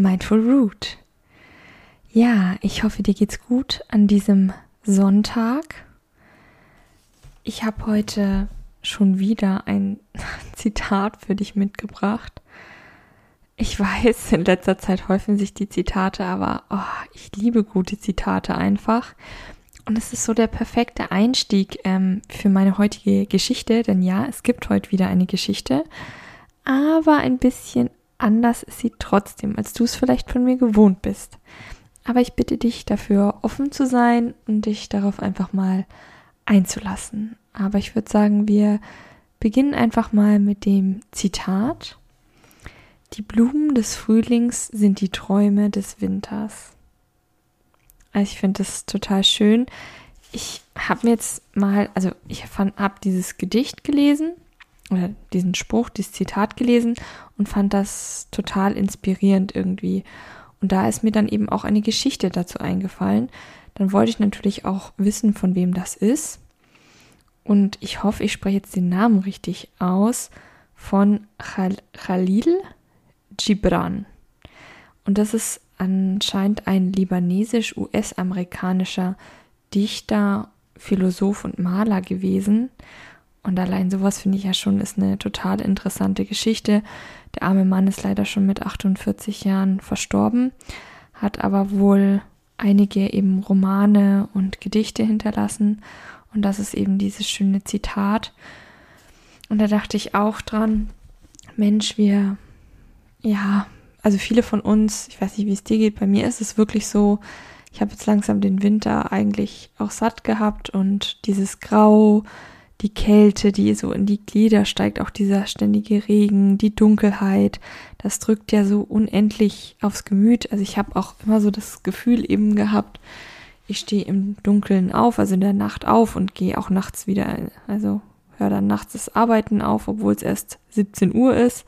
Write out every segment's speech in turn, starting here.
Mindful Root. Ja, ich hoffe, dir geht's gut an diesem Sonntag. Ich habe heute schon wieder ein Zitat für dich mitgebracht. Ich weiß, in letzter Zeit häufen sich die Zitate, aber oh, ich liebe gute Zitate einfach. Und es ist so der perfekte Einstieg ähm, für meine heutige Geschichte, denn ja, es gibt heute wieder eine Geschichte aber ein bisschen anders ist sie trotzdem, als du es vielleicht von mir gewohnt bist. Aber ich bitte dich dafür offen zu sein und dich darauf einfach mal einzulassen. Aber ich würde sagen, wir beginnen einfach mal mit dem Zitat. Die Blumen des Frühlings sind die Träume des Winters. Also ich finde das total schön. Ich habe mir jetzt mal, also ich habe dieses Gedicht gelesen oder diesen Spruch, dieses Zitat gelesen und fand das total inspirierend irgendwie. Und da ist mir dann eben auch eine Geschichte dazu eingefallen. Dann wollte ich natürlich auch wissen, von wem das ist. Und ich hoffe, ich spreche jetzt den Namen richtig aus. Von Khalil Gibran. Und das ist anscheinend ein libanesisch-US-amerikanischer Dichter, Philosoph und Maler gewesen. Und allein sowas finde ich ja schon ist eine total interessante Geschichte. Der arme Mann ist leider schon mit 48 Jahren verstorben, hat aber wohl einige eben Romane und Gedichte hinterlassen. Und das ist eben dieses schöne Zitat. Und da dachte ich auch dran, Mensch, wir, ja, also viele von uns, ich weiß nicht, wie es dir geht, bei mir ist es wirklich so, ich habe jetzt langsam den Winter eigentlich auch satt gehabt und dieses Grau, die Kälte, die so in die Glieder steigt, auch dieser ständige Regen, die Dunkelheit, das drückt ja so unendlich aufs Gemüt. Also ich habe auch immer so das Gefühl eben gehabt, ich stehe im Dunkeln auf, also in der Nacht auf und gehe auch nachts wieder, also höre dann nachts das Arbeiten auf, obwohl es erst 17 Uhr ist.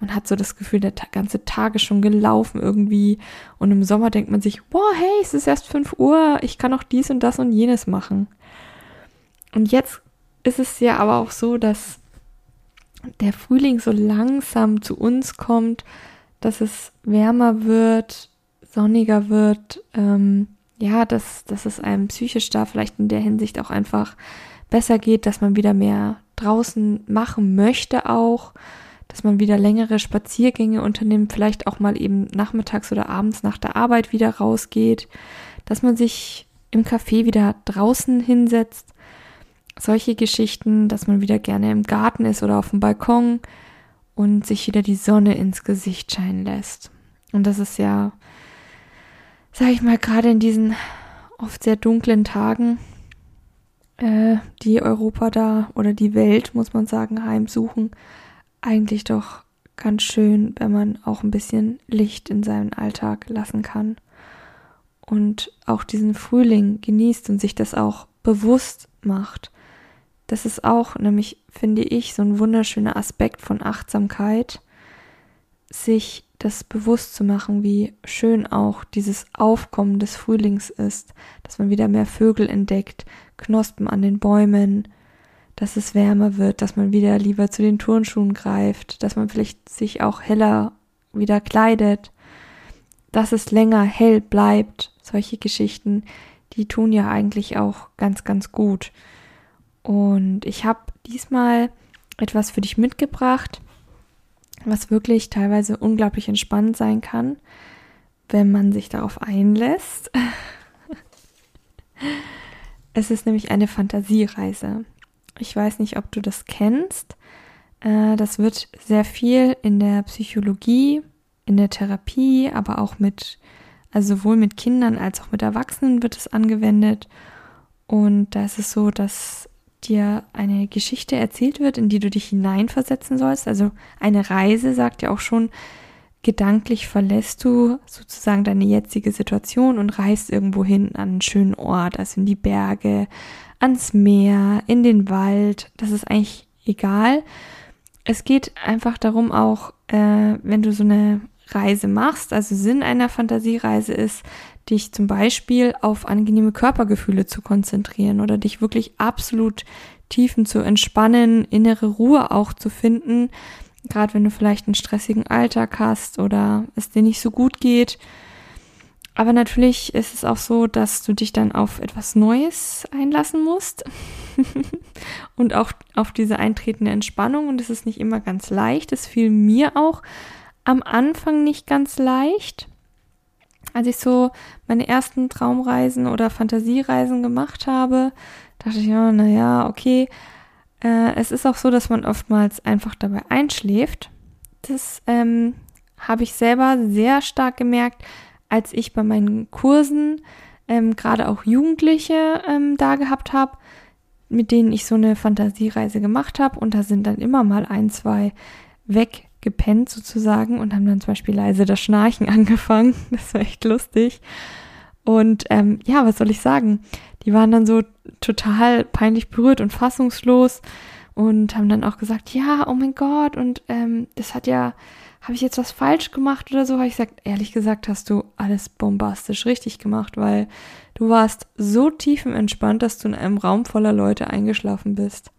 Man hat so das Gefühl, der ganze Tag ist schon gelaufen irgendwie. Und im Sommer denkt man sich, wow, hey, es ist erst 5 Uhr, ich kann auch dies und das und jenes machen. Und jetzt ist es ja aber auch so, dass der Frühling so langsam zu uns kommt, dass es wärmer wird, sonniger wird, ähm, ja, dass, dass es einem psychisch da vielleicht in der Hinsicht auch einfach besser geht, dass man wieder mehr draußen machen möchte auch, dass man wieder längere Spaziergänge unternimmt, vielleicht auch mal eben nachmittags oder abends nach der Arbeit wieder rausgeht, dass man sich im Café wieder draußen hinsetzt solche Geschichten, dass man wieder gerne im Garten ist oder auf dem Balkon und sich wieder die Sonne ins Gesicht scheinen lässt. Und das ist ja, sag ich mal, gerade in diesen oft sehr dunklen Tagen, äh, die Europa da oder die Welt, muss man sagen, heimsuchen, eigentlich doch ganz schön, wenn man auch ein bisschen Licht in seinen Alltag lassen kann und auch diesen Frühling genießt und sich das auch bewusst macht das ist auch nämlich, finde ich, so ein wunderschöner Aspekt von Achtsamkeit, sich das bewusst zu machen, wie schön auch dieses Aufkommen des Frühlings ist, dass man wieder mehr Vögel entdeckt, Knospen an den Bäumen, dass es wärmer wird, dass man wieder lieber zu den Turnschuhen greift, dass man vielleicht sich auch heller wieder kleidet, dass es länger hell bleibt. Solche Geschichten, die tun ja eigentlich auch ganz, ganz gut. Und ich habe diesmal etwas für dich mitgebracht, was wirklich teilweise unglaublich entspannt sein kann, wenn man sich darauf einlässt. es ist nämlich eine Fantasiereise. Ich weiß nicht, ob du das kennst. Äh, das wird sehr viel in der Psychologie, in der Therapie, aber auch mit, also sowohl mit Kindern als auch mit Erwachsenen wird es angewendet. Und da ist es so, dass dir eine Geschichte erzählt wird, in die du dich hineinversetzen sollst. Also eine Reise sagt ja auch schon, gedanklich verlässt du sozusagen deine jetzige Situation und reist irgendwo hin an einen schönen Ort, also in die Berge, ans Meer, in den Wald. Das ist eigentlich egal. Es geht einfach darum auch, äh, wenn du so eine Reise machst, also Sinn einer Fantasiereise ist, dich zum Beispiel auf angenehme Körpergefühle zu konzentrieren oder dich wirklich absolut tiefen zu entspannen, innere Ruhe auch zu finden, gerade wenn du vielleicht einen stressigen Alltag hast oder es dir nicht so gut geht. Aber natürlich ist es auch so, dass du dich dann auf etwas Neues einlassen musst und auch auf diese eintretende Entspannung. Und es ist nicht immer ganz leicht. Es fiel mir auch am Anfang nicht ganz leicht. Als ich so meine ersten Traumreisen oder Fantasiereisen gemacht habe, dachte ich, ja, naja, okay. Äh, es ist auch so, dass man oftmals einfach dabei einschläft. Das ähm, habe ich selber sehr stark gemerkt, als ich bei meinen Kursen ähm, gerade auch Jugendliche ähm, da gehabt habe, mit denen ich so eine Fantasiereise gemacht habe. Und da sind dann immer mal ein, zwei weg gepennt sozusagen und haben dann zum Beispiel leise das Schnarchen angefangen. Das war echt lustig. Und ähm, ja, was soll ich sagen? Die waren dann so total peinlich berührt und fassungslos und haben dann auch gesagt, ja, oh mein Gott, und ähm, das hat ja, habe ich jetzt was falsch gemacht oder so? Habe ich gesagt, ehrlich gesagt, hast du alles bombastisch richtig gemacht, weil du warst so tiefenentspannt, dass du in einem Raum voller Leute eingeschlafen bist.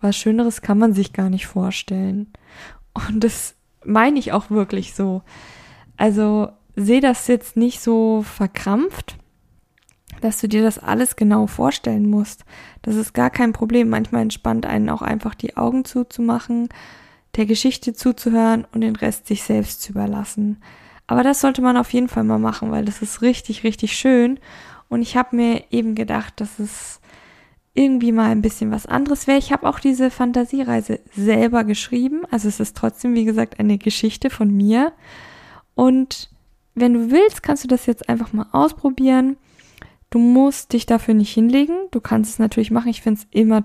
Was Schöneres kann man sich gar nicht vorstellen. Und das meine ich auch wirklich so. Also sehe das jetzt nicht so verkrampft, dass du dir das alles genau vorstellen musst. Das ist gar kein Problem. Manchmal entspannt einen auch einfach die Augen zuzumachen, der Geschichte zuzuhören und den Rest sich selbst zu überlassen. Aber das sollte man auf jeden Fall mal machen, weil das ist richtig, richtig schön. Und ich habe mir eben gedacht, dass es irgendwie mal ein bisschen was anderes wäre. Ich habe auch diese Fantasiereise selber geschrieben. Also es ist trotzdem, wie gesagt, eine Geschichte von mir. Und wenn du willst, kannst du das jetzt einfach mal ausprobieren. Du musst dich dafür nicht hinlegen. Du kannst es natürlich machen. Ich finde es immer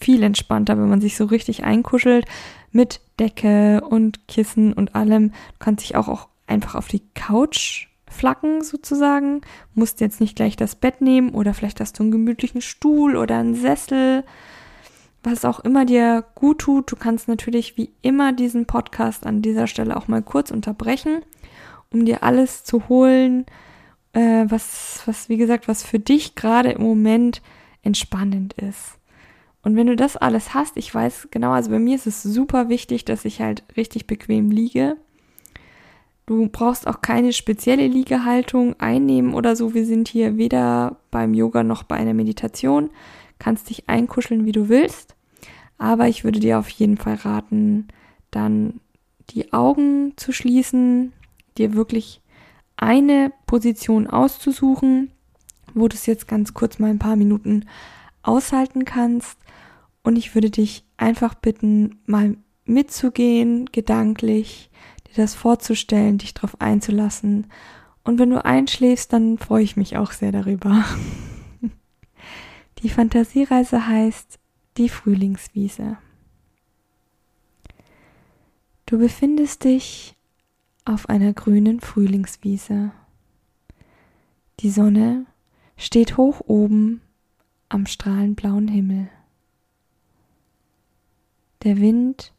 viel entspannter, wenn man sich so richtig einkuschelt mit Decke und Kissen und allem. Du kannst dich auch, auch einfach auf die Couch Flacken sozusagen. Musst jetzt nicht gleich das Bett nehmen oder vielleicht hast du einen gemütlichen Stuhl oder einen Sessel, was auch immer dir gut tut. Du kannst natürlich wie immer diesen Podcast an dieser Stelle auch mal kurz unterbrechen, um dir alles zu holen, äh, was, was, wie gesagt, was für dich gerade im Moment entspannend ist. Und wenn du das alles hast, ich weiß genau, also bei mir ist es super wichtig, dass ich halt richtig bequem liege Du brauchst auch keine spezielle Liegehaltung einnehmen oder so. Wir sind hier weder beim Yoga noch bei einer Meditation. Kannst dich einkuscheln, wie du willst. Aber ich würde dir auf jeden Fall raten, dann die Augen zu schließen, dir wirklich eine Position auszusuchen, wo du es jetzt ganz kurz mal ein paar Minuten aushalten kannst. Und ich würde dich einfach bitten, mal mitzugehen, gedanklich, dir das vorzustellen, dich darauf einzulassen. Und wenn du einschläfst, dann freue ich mich auch sehr darüber. Die Fantasiereise heißt die Frühlingswiese. Du befindest dich auf einer grünen Frühlingswiese. Die Sonne steht hoch oben am strahlenblauen Himmel. Der Wind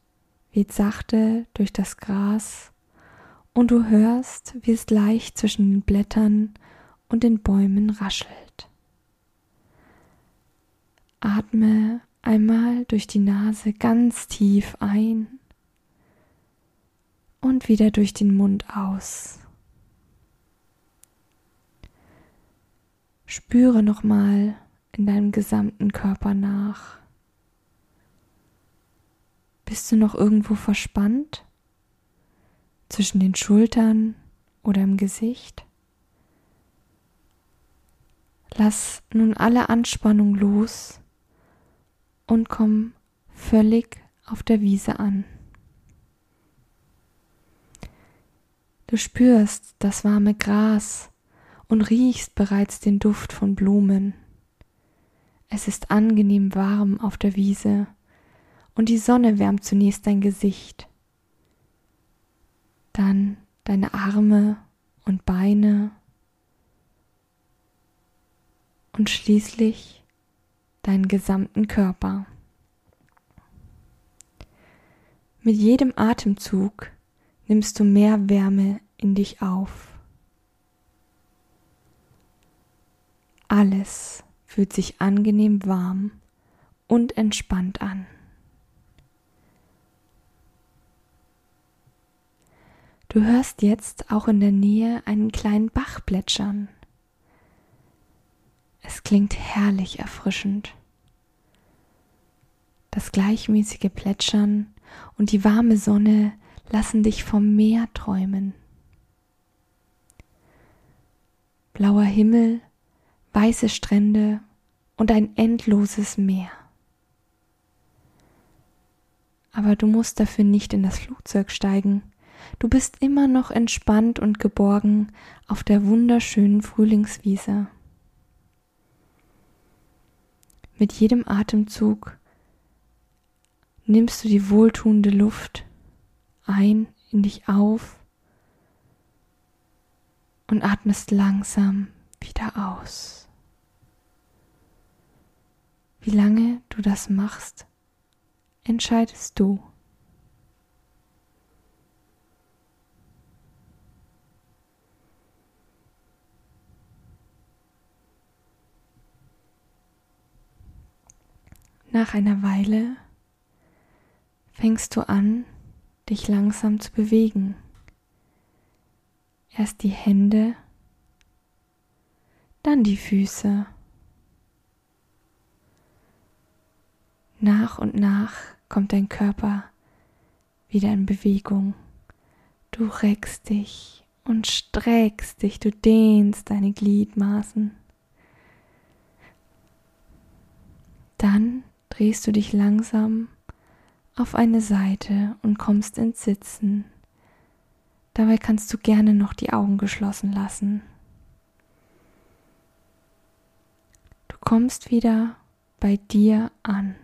weht sachte durch das Gras und du hörst, wie es leicht zwischen den Blättern und den Bäumen raschelt. Atme einmal durch die Nase ganz tief ein und wieder durch den Mund aus. Spüre nochmal in deinem gesamten Körper nach. Bist du noch irgendwo verspannt? Zwischen den Schultern oder im Gesicht? Lass nun alle Anspannung los und komm völlig auf der Wiese an. Du spürst das warme Gras und riechst bereits den Duft von Blumen. Es ist angenehm warm auf der Wiese und die Sonne wärmt zunächst dein Gesicht. dann deine Arme und Beine und schließlich deinen gesamten Körper. Mit jedem Atemzug nimmst du mehr Wärme in dich auf. Alles fühlt sich angenehm warm und entspannt an. Du hörst jetzt auch in der Nähe einen kleinen Bach plätschern. Es klingt herrlich erfrischend. Das gleichmäßige Plätschern und die warme Sonne lassen dich vom Meer träumen. Blauer Himmel, weiße Strände und ein endloses Meer. Aber du musst dafür nicht in das Flugzeug steigen Du bist immer noch entspannt und geborgen auf der wunderschönen Frühlingswiese. Mit jedem Atemzug nimmst du die wohltuende Luft ein in dich auf und atmest langsam wieder aus. Wie lange du das machst, entscheidest du. Nach einer Weile fängst du an, dich langsam zu bewegen. Erst die Hände, dann die Füße. Nach und nach kommt dein Körper wieder in Bewegung. Du reckst dich und streckst dich, du dehnst deine Gliedmaßen. Dann drehst du dich langsam auf eine Seite und kommst ins Sitzen. Dabei kannst du gerne noch die Augen geschlossen lassen. Du kommst wieder bei dir an.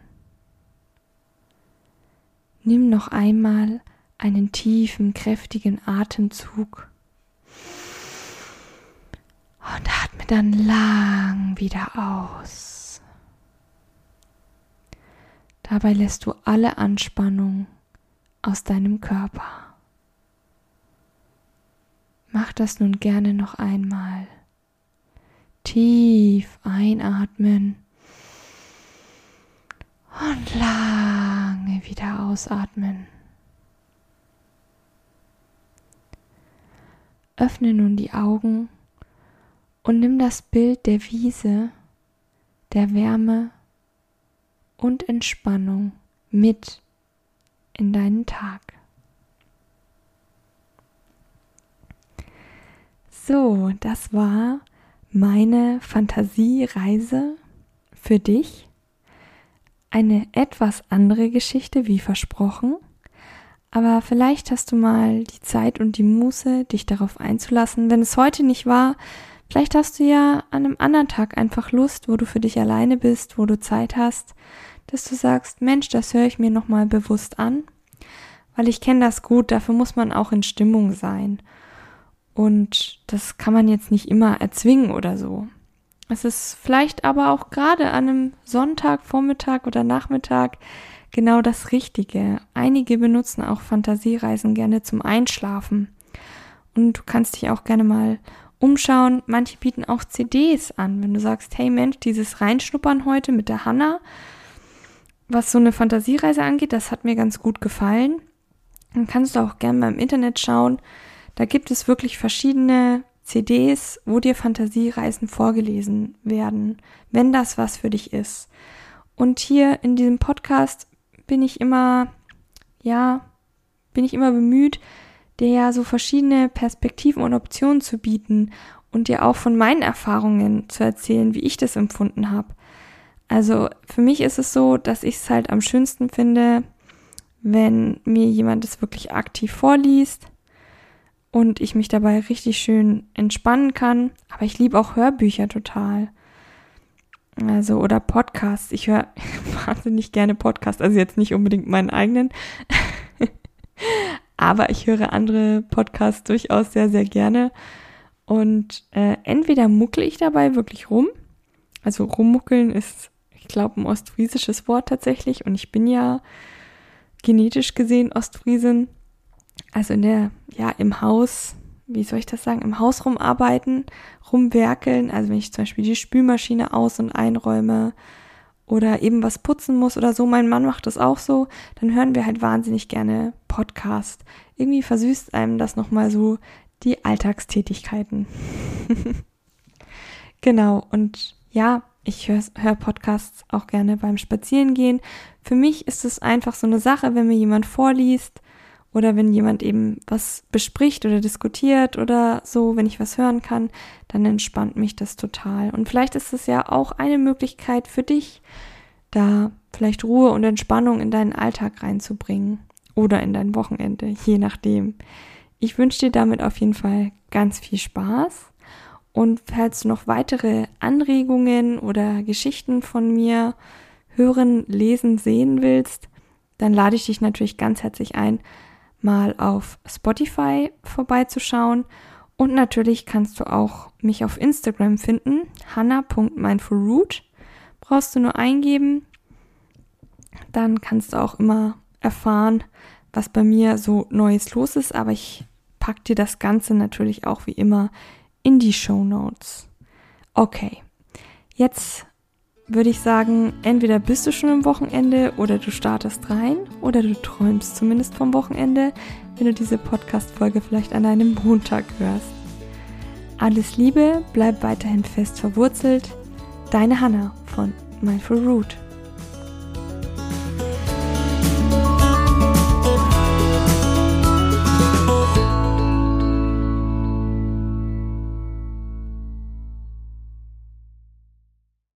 Nimm noch einmal einen tiefen, kräftigen Atemzug und atme dann lang wieder aus. Dabei lässt du alle Anspannung aus deinem Körper. Mach das nun gerne noch einmal. Tief einatmen und lange wieder ausatmen. Öffne nun die Augen und nimm das Bild der Wiese, der Wärme und Entspannung mit in deinen Tag. So, das war meine Fantasiereise für dich. Eine etwas andere Geschichte, wie versprochen. Aber vielleicht hast du mal die Zeit und die Muße, dich darauf einzulassen. Wenn es heute nicht war, vielleicht hast du ja an einem anderen Tag einfach Lust, wo du für dich alleine bist, wo du Zeit hast dass du sagst, Mensch, das höre ich mir nochmal bewusst an, weil ich kenne das gut, dafür muss man auch in Stimmung sein. Und das kann man jetzt nicht immer erzwingen oder so. Es ist vielleicht aber auch gerade an einem Sonntag, Vormittag oder Nachmittag genau das Richtige. Einige benutzen auch Fantasiereisen gerne zum Einschlafen. Und du kannst dich auch gerne mal umschauen. Manche bieten auch CDs an. Wenn du sagst, hey Mensch, dieses Reinschnuppern heute mit der Hanna, was so eine Fantasiereise angeht, das hat mir ganz gut gefallen. Dann kannst du auch gerne mal im Internet schauen. Da gibt es wirklich verschiedene CDs, wo dir Fantasiereisen vorgelesen werden, wenn das was für dich ist. Und hier in diesem Podcast bin ich immer, ja, bin ich immer bemüht, dir ja so verschiedene Perspektiven und Optionen zu bieten und dir auch von meinen Erfahrungen zu erzählen, wie ich das empfunden habe. Also für mich ist es so, dass ich es halt am schönsten finde, wenn mir jemand es wirklich aktiv vorliest und ich mich dabei richtig schön entspannen kann. Aber ich liebe auch Hörbücher total. Also oder Podcasts. Ich höre wahnsinnig gerne Podcasts, also jetzt nicht unbedingt meinen eigenen. Aber ich höre andere Podcasts durchaus sehr, sehr gerne. Und äh, entweder muckel ich dabei wirklich rum. Also rummuckeln ist, glaube, ein ostfriesisches Wort tatsächlich. Und ich bin ja genetisch gesehen Ostfriesin. Also in der, ja, im Haus, wie soll ich das sagen, im Haus rumarbeiten, rumwerkeln. Also wenn ich zum Beispiel die Spülmaschine aus- und einräume oder eben was putzen muss oder so. Mein Mann macht das auch so. Dann hören wir halt wahnsinnig gerne Podcast. Irgendwie versüßt einem das nochmal so die Alltagstätigkeiten. genau. Und ja, ich höre hör Podcasts auch gerne beim Spazierengehen. Für mich ist es einfach so eine Sache, wenn mir jemand vorliest oder wenn jemand eben was bespricht oder diskutiert oder so, wenn ich was hören kann, dann entspannt mich das total. Und vielleicht ist es ja auch eine Möglichkeit für dich, da vielleicht Ruhe und Entspannung in deinen Alltag reinzubringen oder in dein Wochenende, je nachdem. Ich wünsche dir damit auf jeden Fall ganz viel Spaß. Und falls du noch weitere Anregungen oder Geschichten von mir hören, lesen, sehen willst, dann lade ich dich natürlich ganz herzlich ein, mal auf Spotify vorbeizuschauen. Und natürlich kannst du auch mich auf Instagram finden, hanna.mindfulroot. Brauchst du nur eingeben. Dann kannst du auch immer erfahren, was bei mir so Neues los ist. Aber ich packe dir das Ganze natürlich auch wie immer in die Show Notes. Okay, jetzt würde ich sagen, entweder bist du schon am Wochenende oder du startest rein oder du träumst zumindest vom Wochenende, wenn du diese Podcast-Folge vielleicht an einem Montag hörst. Alles Liebe, bleib weiterhin fest verwurzelt. Deine Hanna von Mindful Root.